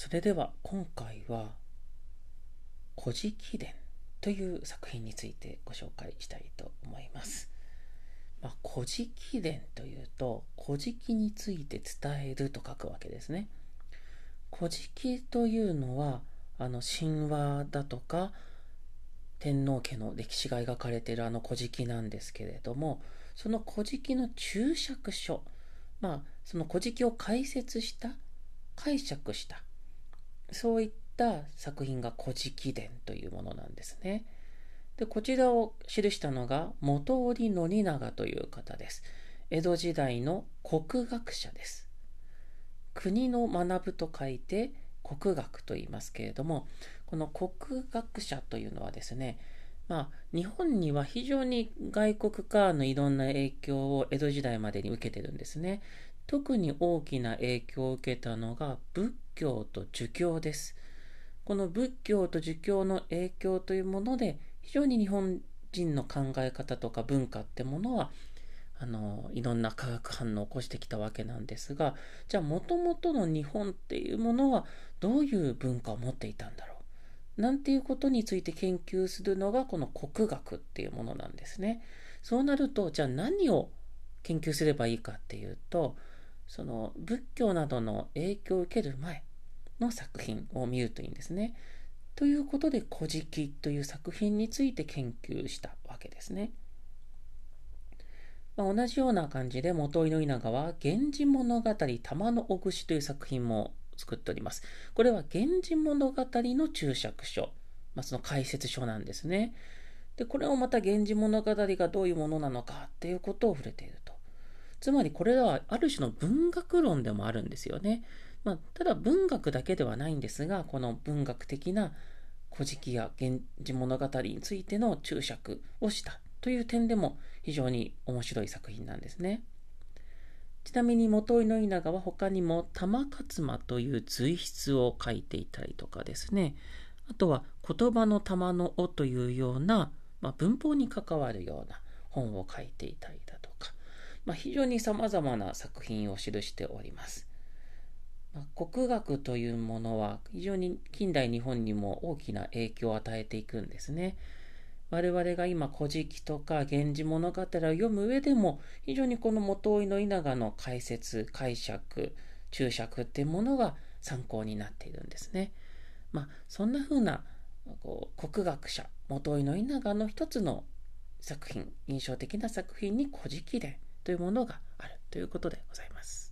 それでは今回は「古事記伝」という作品についてご紹介したいと思います。まあ、古事記伝というと古事記について伝えると書くわけですね。古事記というのはあの神話だとか天皇家の歴史が描かれているあの古事記なんですけれどもその古事記の注釈書まあその古事記を解説した解釈したそういった作品が古事記伝というものなんですね。でこちらを記したのが元織宣長という方です。江戸時代の国学者です。国の学ぶと書いて国学と言いますけれども、この国学者というのはですね、まあ、日本には非常に外国からのいろんな影響を江戸時代までに受けてるんですね。特に大きな影響を受けたのが仏教と儒教です。この仏教と儒教の影響というもので非常に日本人の考え方とか文化ってものはあのいろんな化学反応を起こしてきたわけなんですがじゃあもともとの日本っていうものはどういう文化を持っていたんだろう？なんていうことについて研究するのがこの国学っていうものなんですね。そうなるとじゃあ何を研究すればいいかっていうとその仏教などの影響を受ける前の作品を見るといいんですね。ということで「古事記」という作品について研究したわけですね。まあ、同じような感じで元井の稲川「源氏物語玉のお串」という作品も作っております。これは「源氏物語」の注釈書、まあ、その解説書なんですね。でこれをまた「源氏物語」がどういうものなのかっていうことを触れていると。つまりこれはある種の文学論でもあるんですよね。まあ、ただ文学だけではないんですが、この文学的な古事記や源氏物語についての注釈をしたという点でも非常に面白い作品なんですね。ちなみに元井の稲賀は他にも玉勝間という随筆を書いていたりとかですね、あとは言葉の玉の尾というような、まあ、文法に関わるような本を書いていたりだとか、まあ、非常に様々な作品を記しております。まあ、国学というものは非常に近代日本にも大きな影響を与えていくんですね。我々が今、古事記とか源氏物語を読む上でも、非常にこの元井の稲賀の解説、解釈、注釈っていうものが参考になっているんですね。まあ、そんな風なこう国学者、元井の稲賀の一つの作品、印象的な作品に古事記伝というものがあるということでございます。